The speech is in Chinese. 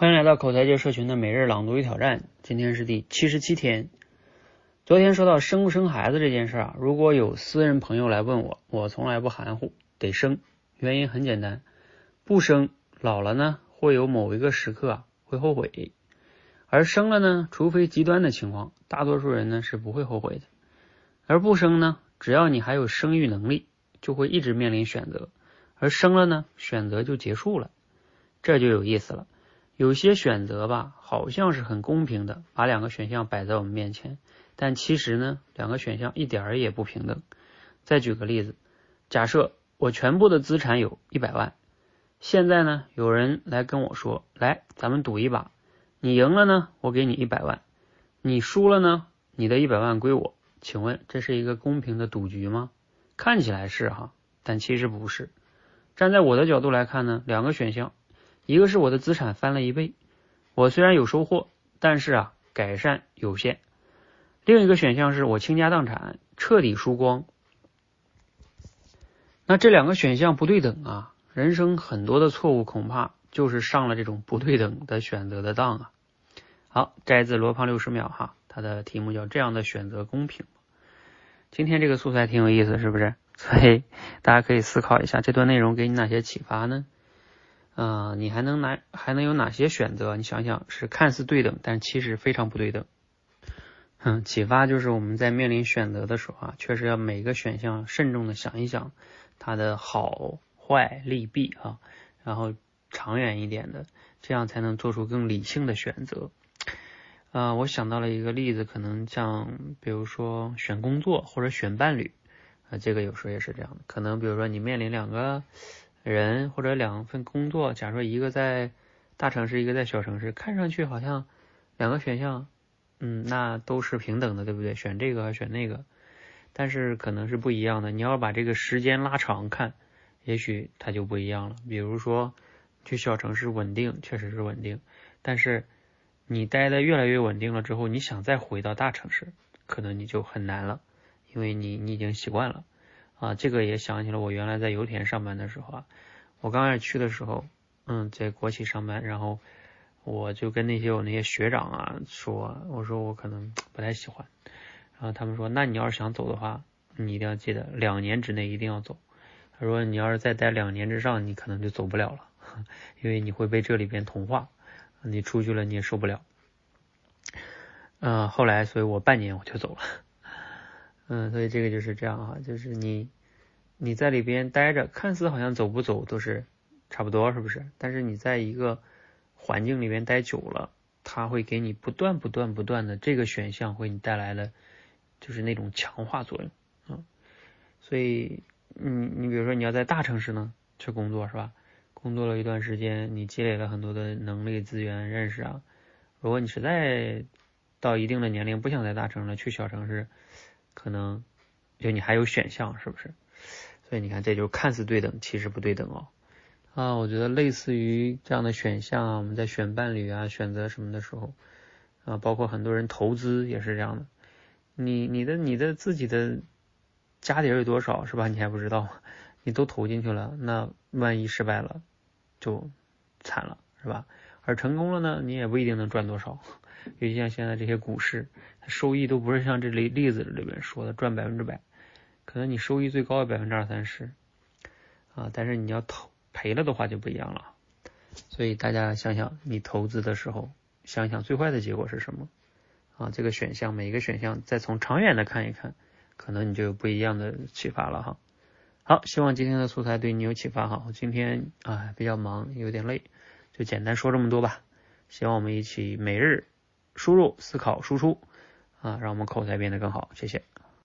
欢迎来到口才界社群的每日朗读与挑战，今天是第七十七天。昨天说到生不生孩子这件事啊，如果有私人朋友来问我，我从来不含糊，得生。原因很简单，不生老了呢，会有某一个时刻啊会后悔；而生了呢，除非极端的情况，大多数人呢是不会后悔的。而不生呢，只要你还有生育能力，就会一直面临选择；而生了呢，选择就结束了，这就有意思了。有些选择吧，好像是很公平的，把两个选项摆在我们面前，但其实呢，两个选项一点儿也不平等。再举个例子，假设我全部的资产有一百万，现在呢，有人来跟我说，来，咱们赌一把，你赢了呢，我给你一百万；你输了呢，你的一百万归我。请问这是一个公平的赌局吗？看起来是哈，但其实不是。站在我的角度来看呢，两个选项。一个是我的资产翻了一倍，我虽然有收获，但是啊改善有限。另一个选项是我倾家荡产，彻底输光。那这两个选项不对等啊，人生很多的错误恐怕就是上了这种不对等的选择的当啊。好，摘自罗胖六十秒哈，它的题目叫这样的选择公平今天这个素材挺有意思，是不是？所以大家可以思考一下，这段内容给你哪些启发呢？啊，你还能拿还能有哪些选择？你想想，是看似对等，但其实非常不对等。嗯，启发就是我们在面临选择的时候啊，确实要每个选项慎重的想一想它的好坏利弊啊，然后长远一点的，这样才能做出更理性的选择。啊，我想到了一个例子，可能像比如说选工作或者选伴侣啊，这个有时候也是这样的。可能比如说你面临两个。人或者两份工作，假如说一个在大城市，一个在小城市，看上去好像两个选项，嗯，那都是平等的，对不对？选这个还选那个？但是可能是不一样的。你要把这个时间拉长看，也许它就不一样了。比如说去小城市稳定，确实是稳定，但是你待的越来越稳定了之后，你想再回到大城市，可能你就很难了，因为你你已经习惯了。啊，这个也想起了我原来在油田上班的时候啊，我刚开始去的时候，嗯，在国企上班，然后我就跟那些我那些学长啊说，我说我可能不太喜欢，然后他们说，那你要是想走的话，你一定要记得两年之内一定要走。他说你要是再待两年之上，你可能就走不了了，因为你会被这里边同化，你出去了你也受不了。嗯，后来所以我半年我就走了。嗯，所以这个就是这样啊，就是你你在里边待着，看似好像走不走都是差不多，是不是？但是你在一个环境里边待久了，它会给你不断不断不断的这个选项，为你带来了就是那种强化作用啊。所以你你比如说你要在大城市呢去工作是吧？工作了一段时间，你积累了很多的能力、资源、认识啊。如果你实在到一定的年龄不想在大城市，去小城市。可能就你还有选项，是不是？所以你看，这就看似对等，其实不对等哦。啊，我觉得类似于这样的选项啊，我们在选伴侣啊、选择什么的时候啊，包括很多人投资也是这样的。你、你的、你的自己的家底有多少是吧？你还不知道，你都投进去了，那万一失败了就惨了，是吧？而成功了呢，你也不一定能赚多少。尤其像现在这些股市，收益都不是像这例例子里边说的赚百分之百，可能你收益最高的百分之二三十啊，但是你要投赔了的话就不一样了。所以大家想想，你投资的时候，想想最坏的结果是什么啊？这个选项每一个选项再从长远的看一看，可能你就有不一样的启发了哈。好，希望今天的素材对你有启发哈。我今天啊比较忙，有点累，就简单说这么多吧。希望我们一起每日。输入、思考、输出，啊，让我们口才变得更好。谢谢。